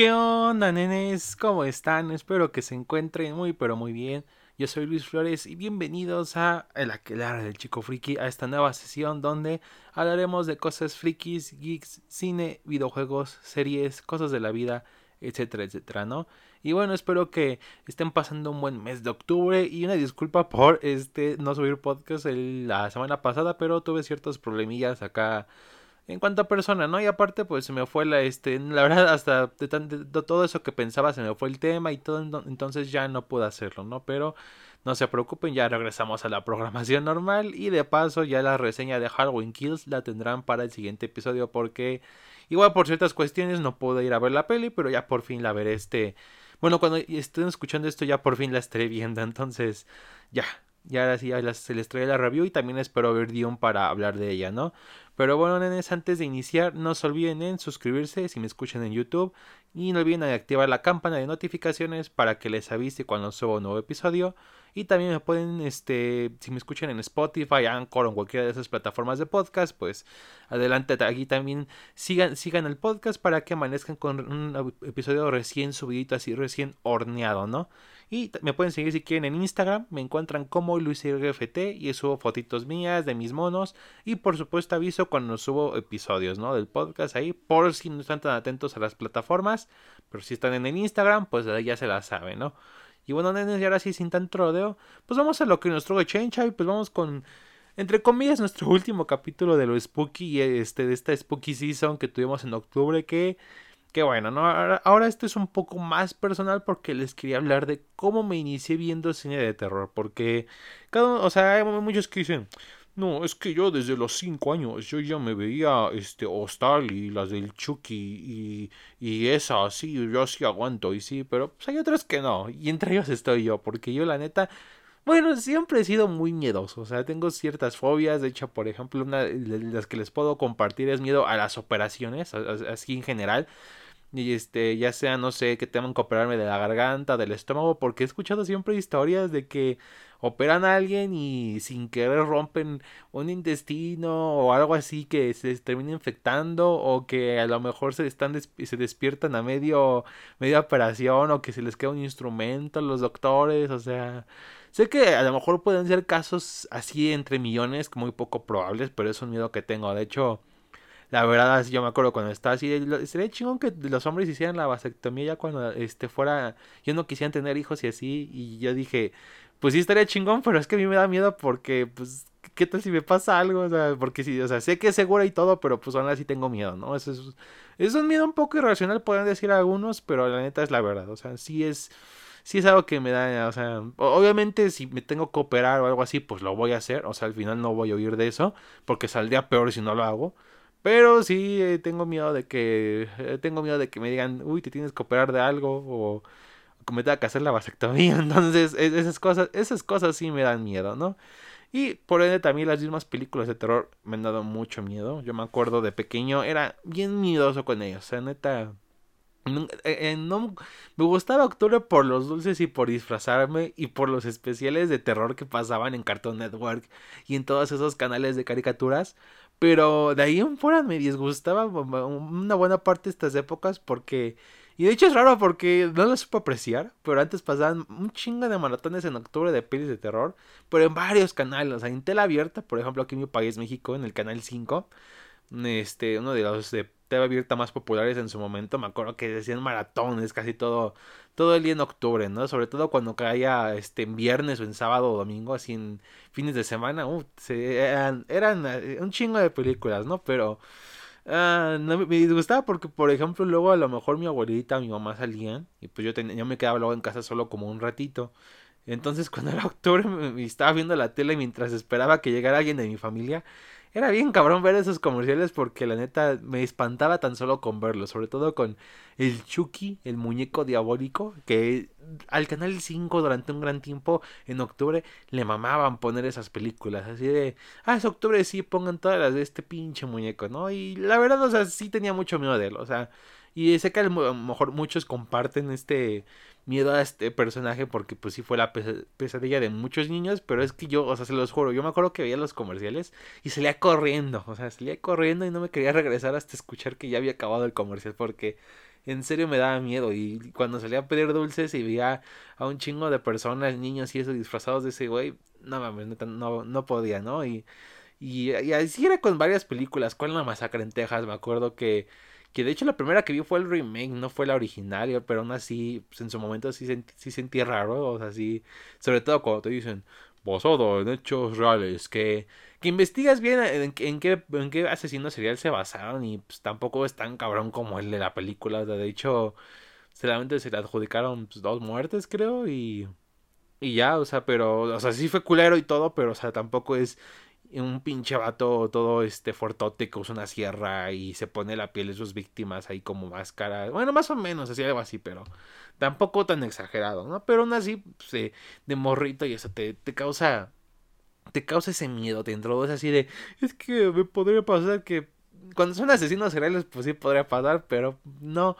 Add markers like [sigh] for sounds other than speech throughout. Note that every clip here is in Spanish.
¿Qué onda, nenes? ¿Cómo están? Espero que se encuentren muy, pero muy bien. Yo soy Luis Flores y bienvenidos a El Aquelarre del Chico Friki, a esta nueva sesión donde hablaremos de cosas frikis, geeks, cine, videojuegos, series, cosas de la vida, etcétera, etcétera, ¿no? Y bueno, espero que estén pasando un buen mes de octubre y una disculpa por este no subir podcast la semana pasada, pero tuve ciertos problemillas acá en cuanto a persona, ¿no? Y aparte, pues se me fue la, este, la verdad, hasta de, todo eso que pensaba, se me fue el tema y todo, entonces ya no pude hacerlo, ¿no? Pero no se preocupen, ya regresamos a la programación normal y de paso ya la reseña de Halloween Kills la tendrán para el siguiente episodio porque igual por ciertas cuestiones no pude ir a ver la peli, pero ya por fin la veré este... Bueno, cuando estén escuchando esto ya por fin la estaré viendo, entonces ya, ya ahora sí se les trae la review y también espero ver Dion para hablar de ella, ¿no? Pero bueno, nenes, antes de iniciar, no se olviden en suscribirse si me escuchan en YouTube y no olviden activar la campana de notificaciones para que les avise cuando suba un nuevo episodio. Y también me pueden, este, si me escuchan en Spotify, Anchor o en cualquiera de esas plataformas de podcast, pues adelante aquí también sigan, sigan el podcast para que amanezcan con un episodio recién subidito, así recién horneado, ¿no? Y me pueden seguir si quieren en Instagram, me encuentran como LuisRFT y subo fotitos mías de mis monos y por supuesto aviso cuando subo episodios, ¿no? Del podcast ahí, por si no están tan atentos a las plataformas, pero si están en el Instagram, pues ya se la saben, ¿no? Y bueno, nenes, y ahora sí, sin tanto rodeo, pues vamos a lo que nos trae Chencha y pues vamos con, entre comillas, nuestro último capítulo de lo spooky, este, de esta spooky season que tuvimos en octubre, que, que bueno, ¿no? Ahora, ahora esto es un poco más personal porque les quería hablar de cómo me inicié viendo cine de terror, porque cada uno, o sea, hay muchos que dicen, no, es que yo desde los cinco años yo ya me veía este Hostal y las del Chucky y, y esa así, yo sí aguanto y sí, pero pues hay otras que no, y entre ellos estoy yo, porque yo la neta, bueno, siempre he sido muy miedoso, o sea, tengo ciertas fobias, de hecho, por ejemplo, una de las que les puedo compartir es miedo a las operaciones, así en general, y este, ya sea, no sé, que tengan que operarme de la garganta, del estómago, porque he escuchado siempre historias de que operan a alguien y sin querer rompen un intestino o algo así que se termina infectando o que a lo mejor se están se despiertan a medio media operación o que se les queda un instrumento los doctores, o sea, sé que a lo mejor pueden ser casos así entre millones muy poco probables, pero es un miedo que tengo. De hecho, la verdad, yo me acuerdo cuando estaba así, sería chingón que los hombres hicieran la vasectomía ya cuando este fuera, yo no quisieran tener hijos y así, y yo dije, pues sí estaría chingón, pero es que a mí me da miedo porque, pues, ¿qué tal si me pasa algo? O sea, porque sí, o sea, sé que es segura y todo, pero pues aún así tengo miedo, ¿no? Eso es, es un miedo un poco irracional, pueden decir algunos, pero la neta es la verdad, o sea, sí es, sí es algo que me da, o sea, obviamente si me tengo que operar o algo así, pues lo voy a hacer, o sea, al final no voy a huir de eso, porque saldría peor si no lo hago. Pero sí eh, tengo miedo de que eh, tengo miedo de que me digan, "Uy, te tienes que operar de algo" o me tenga que hacer la vasectomía. [laughs] Entonces, esas cosas, esas cosas sí me dan miedo, ¿no? Y por ende también las mismas películas de terror me han dado mucho miedo. Yo me acuerdo de pequeño, era bien miedoso con ellos. O sea, neta. No, eh, eh, me gustaba octubre por los dulces y por disfrazarme y por los especiales de terror que pasaban en Cartoon Network y en todos esos canales de caricaturas. Pero de ahí en fuera me disgustaba una buena parte de estas épocas porque y de hecho es raro porque no lo supo apreciar, pero antes pasaban un chingo de maratones en octubre de pelis de terror, pero en varios canales, o sea, en tela abierta, por ejemplo, aquí en mi país, México, en el canal 5, este, uno de los de tela abierta más populares en su momento, me acuerdo que decían maratones casi todo, todo el día en octubre, ¿no? Sobre todo cuando caía este, en viernes o en sábado o domingo, así en fines de semana, uh, eran, eran eh, un chingo de películas, ¿no? Pero Ah, no, me disgustaba porque, por ejemplo, luego a lo mejor mi abuelita, mi mamá salían y pues yo, tenía, yo me quedaba luego en casa solo como un ratito. Entonces [laughs] cuando era octubre me, estaba viendo la tele mientras esperaba que llegara alguien de mi familia, era bien cabrón ver esos comerciales porque la neta me espantaba tan solo con verlos, sobre todo con el Chucky, el muñeco diabólico, que al Canal 5 durante un gran tiempo en octubre le mamaban poner esas películas, así de, ah, es octubre, sí, pongan todas las de este pinche muñeco, ¿no? Y la verdad, o sea, sí tenía mucho miedo de él, o sea, y sé que a lo mejor muchos comparten este miedo a este personaje porque pues sí fue la pesadilla de muchos niños, pero es que yo, o sea, se los juro, yo me acuerdo que veía los comerciales y salía corriendo, o sea, salía corriendo y no me quería regresar hasta escuchar que ya había acabado el comercial porque en serio me daba miedo. Y cuando salía a pedir dulces y veía a un chingo de personas, niños y eso disfrazados de ese güey, no mames, no, no podía, ¿no? Y, y, así era con varias películas. ¿Cuál la masacre en Texas? Me acuerdo que, que de hecho la primera que vi fue el remake, no fue la original, pero aún así, pues, en su momento sí, sentí, sí sentí raro, o sea, sí, sobre todo cuando te dicen, basado en hechos reales, que, que investigas bien en, en, qué, en qué asesino serial se basaron y pues, tampoco es tan cabrón como el de la película, de hecho, solamente se le adjudicaron pues, dos muertes, creo, y... Y ya, o sea, pero, o sea, sí fue culero y todo, pero, o sea, tampoco es un pinche vato todo este fortote que usa una sierra y se pone la piel de sus víctimas ahí como máscara. Bueno, más o menos, así algo así, pero tampoco tan exagerado, ¿no? Pero aún así, pues, de morrito y eso te, te causa. Te causa ese miedo, te introduce así de. Es que me podría pasar que. Cuando son asesinos seriales, pues sí podría pasar, pero no.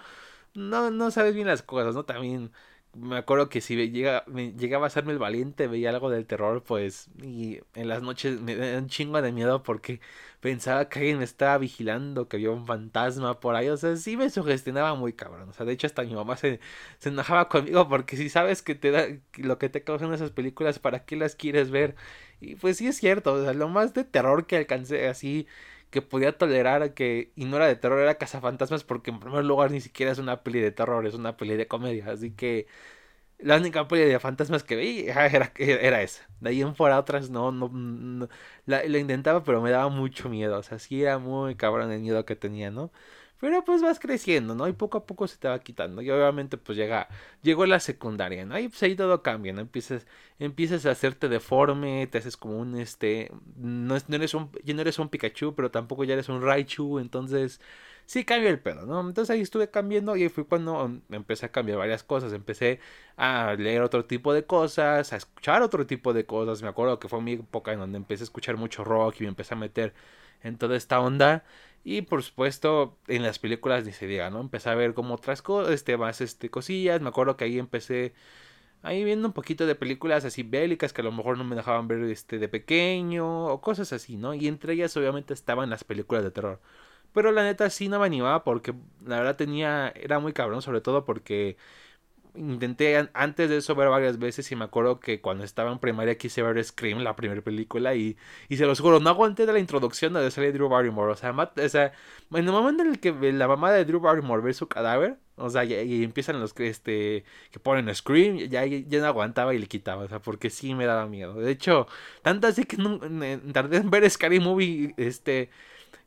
No, no sabes bien las cosas, ¿no? También me acuerdo que si llega, llegaba a serme el valiente, veía algo del terror, pues, y en las noches me da un chingo de miedo porque pensaba que alguien me estaba vigilando, que había un fantasma por ahí, o sea, sí me sugestionaba muy cabrón, o sea, de hecho hasta mi mamá se, se enojaba conmigo porque si sabes que te da, lo que te causan esas películas, ¿para qué las quieres ver? Y pues sí es cierto, o sea, lo más de terror que alcancé así que podía tolerar que y no era de terror, era Cazafantasmas porque en primer lugar ni siquiera es una peli de terror, es una peli de comedia, así que la única peli de fantasmas que vi [laughs] era, era esa. De ahí en fuera otras no, no, la, la, intentaba pero me daba mucho miedo, o sea, sí era muy cabrón el miedo que tenía, ¿no? Pero pues vas creciendo, ¿no? Y poco a poco se te va quitando. Y obviamente pues llega, llegó la secundaria, ¿no? Y pues ahí todo cambia, ¿no? Empiezas, empiezas a hacerte deforme, te haces como un, este, no, no eres un, ya no eres un Pikachu, pero tampoco ya eres un Raichu, entonces sí cambia el pedo, ¿no? Entonces ahí estuve cambiando y fue cuando empecé a cambiar varias cosas. Empecé a leer otro tipo de cosas, a escuchar otro tipo de cosas. Me acuerdo que fue mi época en donde empecé a escuchar mucho rock y me empecé a meter en toda esta onda. Y por supuesto, en las películas ni se diga, ¿no? Empecé a ver como otras cosas, este, más este, cosillas. Me acuerdo que ahí empecé ahí viendo un poquito de películas así bélicas que a lo mejor no me dejaban ver este de pequeño o cosas así, ¿no? Y entre ellas obviamente estaban las películas de terror. Pero la neta sí no me animaba porque la verdad tenía era muy cabrón, sobre todo porque intenté antes de eso ver varias veces y me acuerdo que cuando estaba en primaria quise ver Scream, la primera película, y, y se los juro, no aguanté de la introducción de salir Drew Barrymore. O sea, o sea, en el momento en el que la mamá de Drew Barrymore ve su cadáver, o sea, y, empiezan los que este que ponen Scream, ya, ya no aguantaba y le quitaba, o sea, porque sí me daba miedo. De hecho, tanto así que no, tardé en ver Scary Movie, este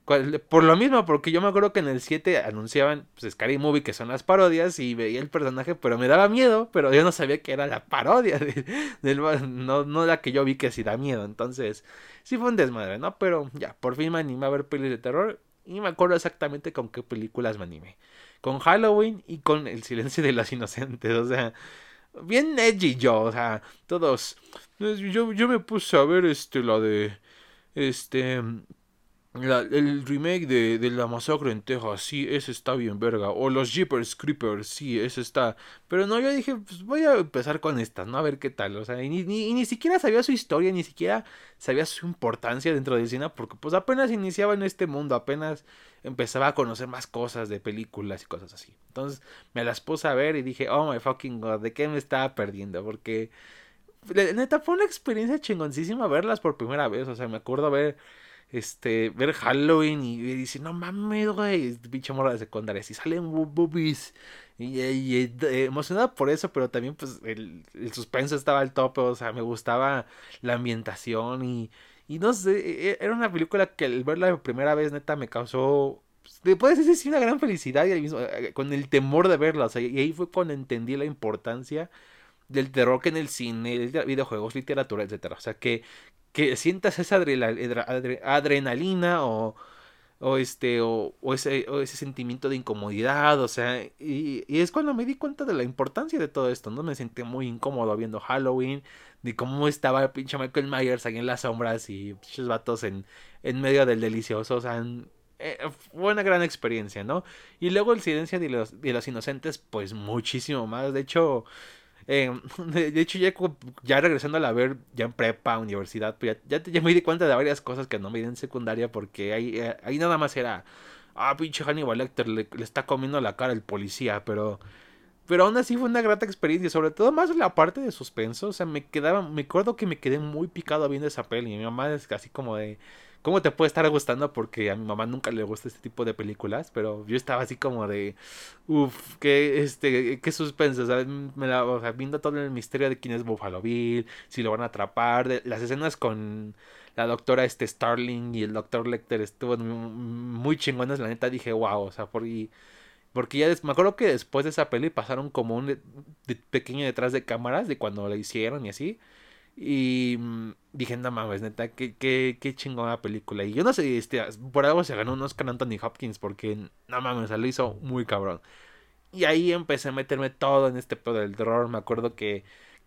por lo mismo, porque yo me acuerdo que en el 7 anunciaban pues, Scary Movie, que son las parodias, y veía el personaje, pero me daba miedo, pero yo no sabía que era la parodia, de, no, no la que yo vi que sí da miedo. Entonces, sí fue un desmadre, ¿no? Pero ya, por fin me animé a ver pelis de terror, y me acuerdo exactamente con qué películas me animé. Con Halloween y con El silencio de los inocentes, o sea, bien edgy yo, o sea, todos. Yo, yo me puse a ver este, la de. Este el remake de, La Masacre en Texas, sí, ese está bien verga. O los Jeepers Creepers, sí, ese está. Pero no, yo dije, pues voy a empezar con estas, ¿no? A ver qué tal. O sea, y ni, ni, ni siquiera sabía su historia, ni siquiera sabía su importancia dentro del cine, porque pues apenas iniciaba en este mundo, apenas empezaba a conocer más cosas de películas y cosas así. Entonces me las puse a ver y dije, oh my fucking god, ¿de qué me estaba perdiendo? Porque, neta, fue una experiencia chingoncísima verlas por primera vez. O sea, me acuerdo ver este, ver Halloween y, decir, no mames, güey, pinche morra de secundaria, si salen boobies. Y, y, emocionada por eso, pero también pues el, el, suspenso estaba al tope, o sea, me gustaba la ambientación y, y no sé, e, e, era una película que al verla por primera vez neta me causó, pues, puedes decir, sí, una gran felicidad y mismo, eh, con el temor de verla, o sea, y ahí fue cuando entendí la importancia del terror que en el cine, videojuegos, literatura, etcétera. O sea, que, que sientas esa adrenalina o, o este o, ese, o ese sentimiento de incomodidad, o sea, y, y, es cuando me di cuenta de la importancia de todo esto, ¿no? Me sentí muy incómodo viendo Halloween, de cómo estaba el pinche Michael Myers ahí en las sombras y pinches vatos en, en medio del delicioso, o sea, eh, fue una gran experiencia, ¿no? Y luego el silencio de los, de los inocentes, pues muchísimo más, de hecho... Eh, [laughs] de, hecho, ya, ya regresando a la ver, ya en prepa, universidad, pues ya, ya, me di cuenta de varias cosas que no me di en secundaria porque ahí, eh, ahí nada más era ah, pinche Hannibal Lecter, le, está comiendo la cara el policía, pero pero aún así fue una grata experiencia, sobre todo más la parte de suspenso. O sea, me quedaba, me acuerdo que me quedé muy picado viendo esa peli. Y mi mamá es así como de, ¿cómo te puede estar gustando? Porque a mi mamá nunca le gusta este tipo de películas. Pero yo estaba así como de, uff, qué, este, qué suspenso. O sea, viendo todo el misterio de quién es Buffalo Bill, si lo van a atrapar, de, las escenas con la doctora este Starling y el doctor Lecter estuvo muy chingones. La neta dije, wow, o sea, por porque ya me acuerdo que después de esa peli pasaron como un pequeño detrás de cámaras de cuando la hicieron y así. Y mm, dije, no mames, neta, qué, qué, qué chingona película. Y yo no sé, este, por algo se ganó un Oscar Anthony Hopkins porque, no mames, se lo hizo muy cabrón. Y ahí empecé a meterme todo en este pedo del terror. Me acuerdo que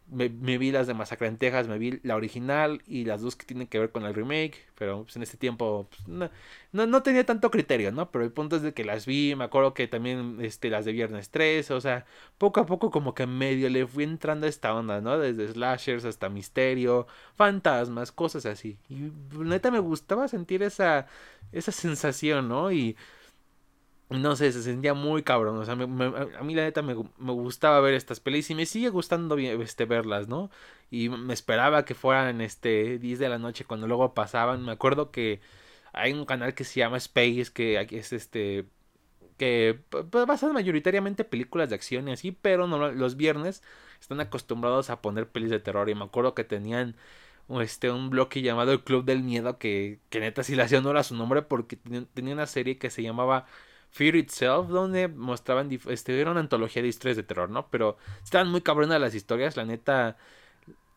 me, vi las de Masacre en Texas, me vi la original y las dos que tienen que ver con el remake, pero pues, en ese tiempo pues, no, no, tenía tanto criterio, ¿no? Pero el punto es de que las vi, me acuerdo que también este, las de Viernes 3, o sea, poco a poco como que medio le fui entrando a esta onda, ¿no? Desde slashers hasta misterio, fantasmas, cosas así. Y neta me gustaba sentir esa, esa sensación, ¿no? Y no sé, se sentía muy cabrón. O sea, a mí la neta me, gustaba ver estas pelis y me sigue gustando este, verlas, ¿no? Y me esperaba que fueran este 10 de la noche cuando luego pasaban. Me acuerdo que hay un canal que se llama Space, que es este que basan mayoritariamente películas de acción y así, pero no, los viernes están acostumbrados a poner pelis de terror y me acuerdo que tenían este un bloque llamado el Club del Miedo que, que neta sí le hacía honor a su nombre porque tenía una serie que se llamaba Fear Itself, donde mostraban, este, era una antología de historias de terror, ¿no? Pero estaban muy cabronas las historias, la neta,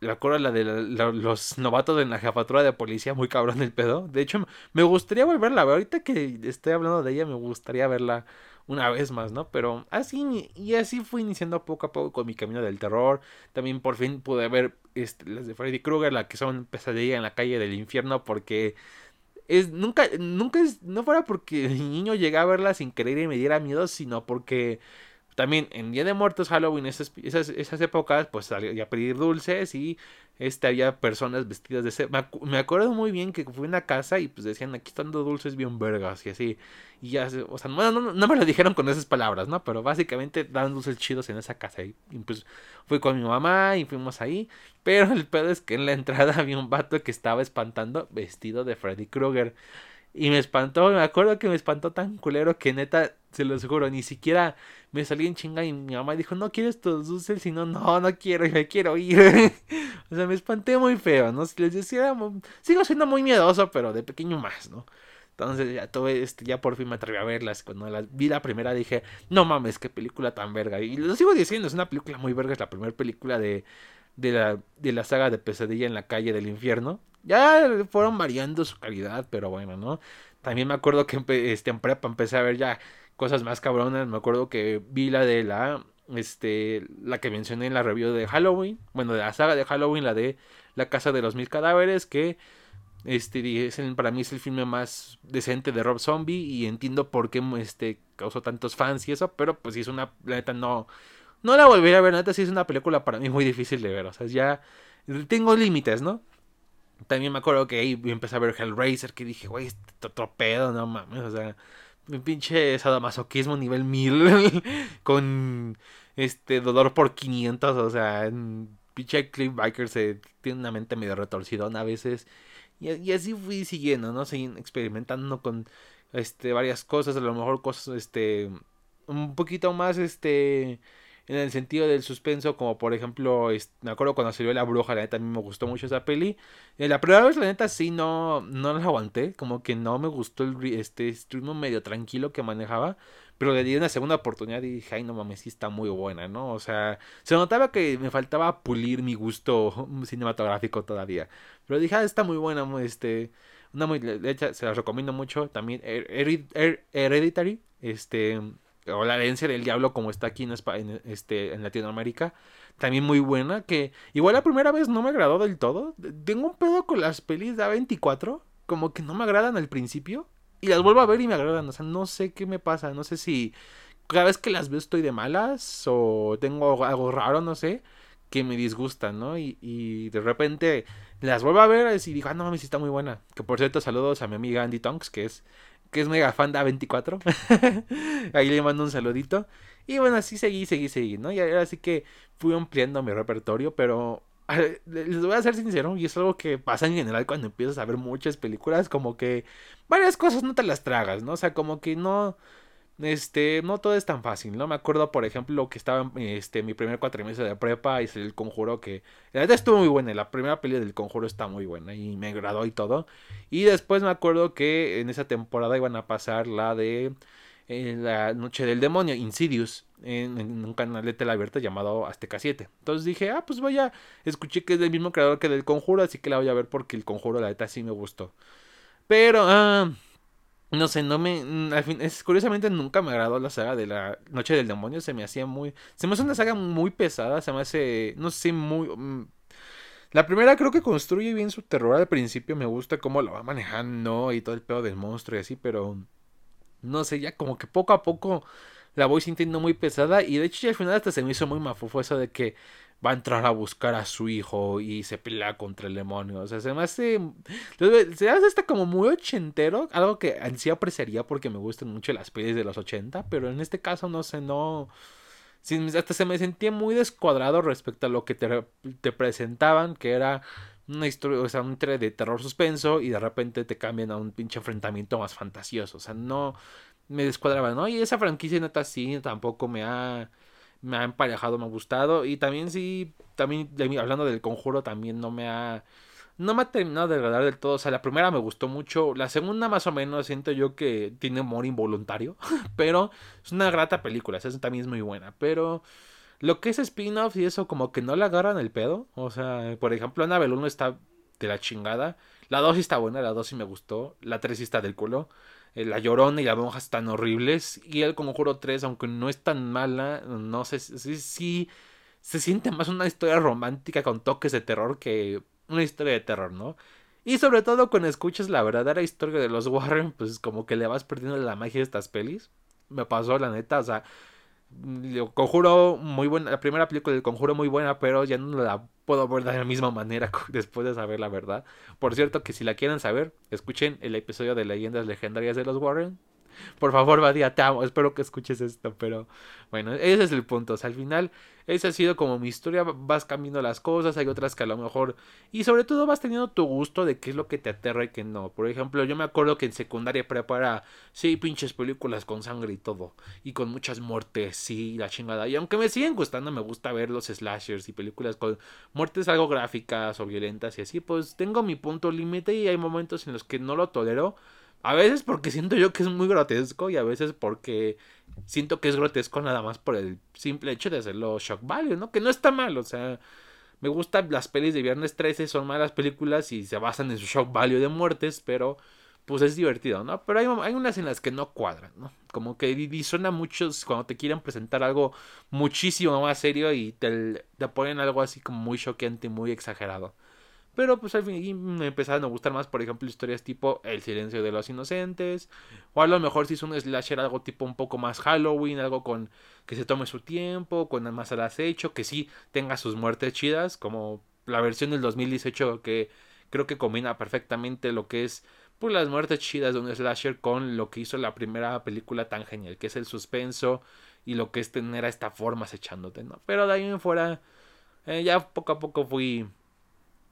la acuerdo la de los novatos en la jefatura de policía, muy cabrón el pedo. De hecho, me gustaría volverla a ver, ahorita que estoy hablando de ella, me gustaría verla una vez más, ¿no? Pero así, y así fui iniciando poco a poco con mi camino del terror. También por fin pude ver este, las de Freddy Krueger, la que son pesadilla en la calle del infierno, porque es nunca, nunca es, no fuera porque [laughs] el niño llegaba a verla sin querer y me diera miedo, sino porque también en Día de Muertos, Halloween, esas, esas, esas épocas, pues salía a pedir dulces y este, había personas vestidas de... Me, me, acuerdo muy bien que fui a una casa y pues decían, aquí están dulces bien vergas y así. Y ya, o sea, no, no, me lo dijeron con esas palabras, ¿no? Pero básicamente dan dulces chidos en esa casa. Y, y, pues fui con mi mamá y fuimos ahí. Pero el pedo es que en la entrada había un vato que estaba espantando vestido de Freddy Krueger. Y me espantó, me acuerdo que me espantó tan culero que neta, se los juro, ni siquiera me salí en chinga y mi mamá dijo, no quieres tus dulces, y no, no, no quiero, me quiero ir. [laughs] o sea, me espanté muy feo, ¿no? Les decía, sigo siendo muy miedoso, pero de pequeño más, ¿no? Entonces ya tuve, este, ya por fin me atreví a verlas. Cuando las vi la primera dije, no mames, qué película tan verga. Y lo sigo diciendo, es una película muy verga, es la primera película de, de, la, de la saga de Pesadilla en la calle del infierno. Ya fueron variando su calidad, pero bueno, ¿no? También me acuerdo que este, en prepa empecé a ver ya cosas más cabronas. Me acuerdo que vi la de la, este, la que mencioné en la review de Halloween. Bueno, de la saga de Halloween, la de La Casa de los Mil Cadáveres, que este, es para mí es el filme más decente de Rob Zombie y entiendo por qué este, causó tantos fans y eso, pero pues si es una, la neta no, no la volvería a ver, neta sí es una película para mí muy difícil de ver, o sea, ya tengo límites, ¿no? También me acuerdo que ahí empecé a ver Hellraiser, que dije, güey, este otro pedo, no mames, o sea, un pinche sadomasoquismo nivel 1000 [laughs] con este dolor por 500, o sea, pinche Cliff Biker se tiene una mente medio retorcidona a veces. Y, así fui siguiendo, ¿no? Seguí experimentando con este varias cosas, a lo mejor cosas este un poquito más este en el sentido del suspenso, como por ejemplo, me acuerdo cuando salió La Bruja, la neta a mí me gustó mucho esa peli. Eh, la primera vez, la neta, sí, no, no la aguanté, como que no me gustó el este ritmo medio tranquilo que manejaba. Pero le di una segunda oportunidad y dije, ay, no mames, sí está muy buena, ¿no? O sea, se notaba que me faltaba pulir mi gusto [laughs] cinematográfico todavía. Pero dije, ah, está muy buena, este, una muy, se la recomiendo mucho. También Hereditary, este, o La herencia del diablo como está aquí en, en, este, en Latinoamérica, también muy buena, que igual la primera vez no me agradó del todo. Tengo un pedo con las pelis de A24, como que no me agradan al principio, y las vuelvo a ver y me agradan, o sea, no sé qué me pasa, no sé si cada vez que las veo estoy de malas o tengo algo raro, no sé, que me disgustan, ¿no? Y, y de repente las vuelvo a ver y digo, ah, no mames, está muy buena. Que por cierto, saludos a mi amiga Andy Tonks, que es que es mega fan de A24. Ahí le mando un saludito. Y bueno, así seguí, seguí, seguí, ¿no? Y ahora sí que fui ampliando mi repertorio, pero les voy a ser sincero, y es algo que pasa en general cuando empiezas a ver muchas películas, como que varias cosas no te las tragas, ¿no? O sea, como que no, este, no todo es tan fácil, ¿no? Me acuerdo, por ejemplo, que estaba este, mi primer cuatrimestre de prepa y el conjuro que, la verdad estuvo muy buena, la primera peli del conjuro está muy buena y me agradó y todo. Y después me acuerdo que en esa temporada iban a pasar la de eh, La Noche del Demonio, Insidious en, un canal de tele abierta llamado Azteca 7. Entonces dije, ah, pues vaya, escuché que es del mismo creador que del Conjuro, así que la voy a ver porque el Conjuro, la neta, sí me gustó. Pero, ah, no sé, no me. Mm, al fin, es, curiosamente nunca me agradó la saga de la Noche del Demonio. Se me hacía muy. Se me hace una saga muy pesada. Se me hace. No sé, muy. Mm, la primera creo que construye bien su terror al principio. Me gusta cómo lo va manejando y todo el pedo del monstruo y así, pero. No sé, ya como que poco a poco la voy sintiendo muy pesada y de hecho ya al final hasta se me hizo muy mafufo eso de que va a entrar a buscar a su hijo y se pelea contra el demonio. O sea, se me hace. Se hace hasta como muy ochentero. Algo que en sí apreciaría porque me gustan mucho las pelis de los ochenta. Pero en este caso, no sé, no. Hasta se me sentía muy descuadrado respecto a lo que te, te presentaban, que era una historia, o sea, un historia de terror suspenso y de repente te cambian a un pinche enfrentamiento más fantasioso. O sea, no me descuadraba, ¿no? Y esa franquicia neta sí tampoco me ha me ha emparejado, me ha gustado. Y también sí, también hablando del conjuro también no me ha no me ha terminado de agradar del todo, o sea, la primera me gustó mucho, la segunda más o menos siento yo que tiene humor involuntario, [laughs] pero es una grata película, esa también es muy buena, pero lo que es spin-off y eso como que no le agarran el pedo, o sea, por ejemplo, Annabelle 1 está de la chingada, la 2 sí está buena, la 2 sí me gustó, la 3 sí está del culo. Eh, la Llorona y la Monja están horribles. Y el Conjuro 3, aunque no es tan mala, no sé si, si se siente más una historia romántica con toques de terror que una historia de terror, ¿no? Y sobre todo cuando escuchas la verdadera historia de los Warren, pues como que le vas perdiendo la magia de estas pelis. Me pasó la neta, o sea, Conjuro muy buena, la primera película del Conjuro muy buena, pero ya no la puedo ver de la misma [laughs] manera después de saber la verdad. Por cierto, que si la quieren saber, escuchen el episodio de Leyendas Legendarias de los Warren. Por favor, Badia, te amo. Espero que escuches esto, pero bueno, ese es el punto. Al final, esa ha sido como mi historia. Vas cambiando las cosas, hay otras que a lo mejor. Y sobre todo vas teniendo tu gusto de qué es lo que te aterra y qué no. Por ejemplo, yo me acuerdo que en secundaria prepara, sí, pinches películas con sangre y todo. Y con muchas muertes, sí, la chingada. Y aunque me siguen gustando, me gusta ver los slashers y películas con muertes algo gráficas o violentas y así. Pues tengo mi punto límite y hay momentos en los que no lo tolero. A veces porque siento yo que es muy grotesco y a veces porque siento que es grotesco nada más por el simple hecho de hacerlo shock value, ¿no? Que no está mal, o sea, me gustan las pelis de Viernes 13, son malas películas y se basan en su shock value de muertes, pero pues es divertido, ¿no? Pero hay, hay unas en las que no cuadran, ¿no? Como que disuena mucho cuando te quieren presentar algo muchísimo más serio y te, te ponen algo así como muy choqueante, muy exagerado. Pero pues al fin me empezaron a gustar más, por ejemplo, historias tipo El silencio de los inocentes. O a lo mejor si es un slasher algo tipo un poco más Halloween, algo con que se tome su tiempo, con más al acecho, que sí tenga sus muertes chidas, como la versión del 2018 que creo que combina perfectamente lo que es pues las muertes chidas de un slasher con lo que hizo la primera película tan genial, que es el suspenso y lo que es tener a esta forma acechándote, ¿no? Pero de ahí en fuera eh, ya poco a poco fui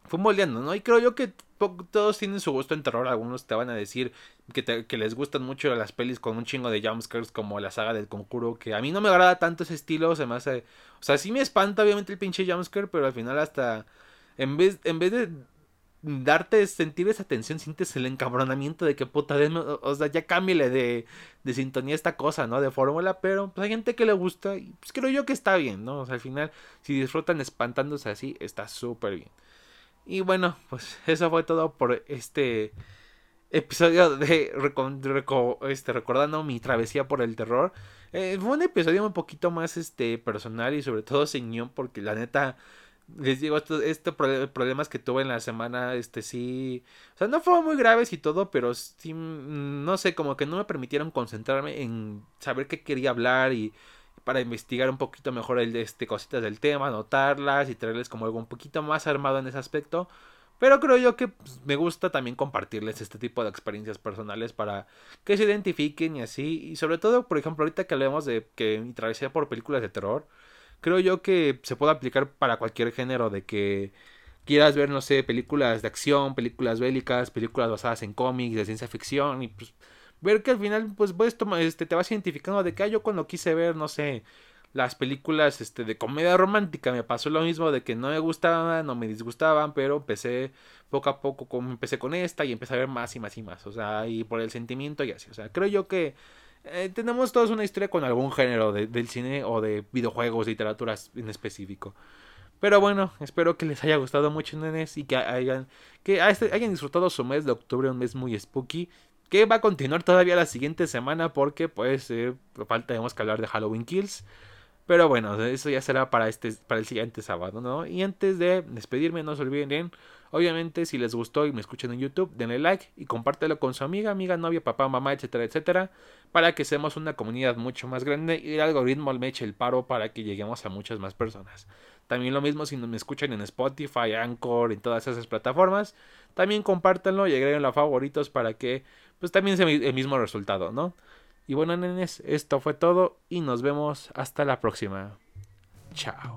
fue moldeando, ¿no? Y creo yo que todos tienen su gusto en terror. Algunos te van a decir que, que les gustan mucho las pelis con un chingo de jumpscares como la saga del conjuro. Que a mí no me agrada tanto ese estilo. Se me hace. O sea, sí me espanta obviamente el pinche jumpscare. Pero al final hasta. En vez, en vez de darte, sentir esa tensión, sientes el encabronamiento de que puta, o sea, ya cámbiale de, de sintonía esta cosa, ¿no? De fórmula, pero pues hay gente que le gusta y pues creo yo que está bien, ¿no? O sea, al final, si disfrutan espantándose así, está súper bien. Y bueno, pues eso fue todo por este episodio de este, recordando mi travesía por el terror. Eh, fue un episodio un poquito más este personal y sobre todo señor porque la neta les digo estos este problemas que tuve en la semana este sí o sea no fueron muy graves y todo pero sí mm, no sé como que no me permitieron concentrarme en saber qué quería hablar y para investigar un poquito mejor el, este, cositas del tema, anotarlas y traerles como algo un poquito más armado en ese aspecto. Pero creo yo que pues, me gusta también compartirles este tipo de experiencias personales para que se identifiquen y así. Y sobre todo, por ejemplo, ahorita que hablemos de que mi travesía por películas de terror, creo yo que se puede aplicar para cualquier género de que quieras ver, no sé, películas de acción, películas bélicas, películas basadas en cómics, de ciencia ficción y pues ver que al final pues pues este, te vas identificando de que ah, yo cuando quise ver, no sé, las películas este, de comedia romántica me pasó lo mismo de que no me gustaban, no me disgustaban, pero empecé poco a poco, como empecé con esta y empecé a ver más y más y más, o sea, y por el sentimiento y así, o sea, creo yo que eh, tenemos todos una historia con algún género del cine o de videojuegos, literaturas en específico. Pero bueno, espero que les haya gustado mucho, nenes, y que hayan, que este, hayan disfrutado su mes de octubre, un mes muy spooky, que va a continuar todavía la siguiente semana porque pues eh, falta tenemos que hablar de Halloween Kills. Pero bueno, eso ya será para este para el siguiente sábado, ¿no? Y antes de despedirme, no se olviden, obviamente si les gustó y me escuchan en YouTube, denle like y compártelo con su amiga, amiga, novia, papá, mamá, etcétera, etcétera, para que seamos una comunidad mucho más grande y el algoritmo me eche el paro para que lleguemos a muchas más personas. También lo mismo si me escuchan en Spotify, Anchor, en todas esas plataformas, también compártanlo y agreguen a favoritos para que pues también sea el mismo resultado, ¿no? Y bueno, nenes, esto fue todo y nos vemos hasta la próxima. Chao.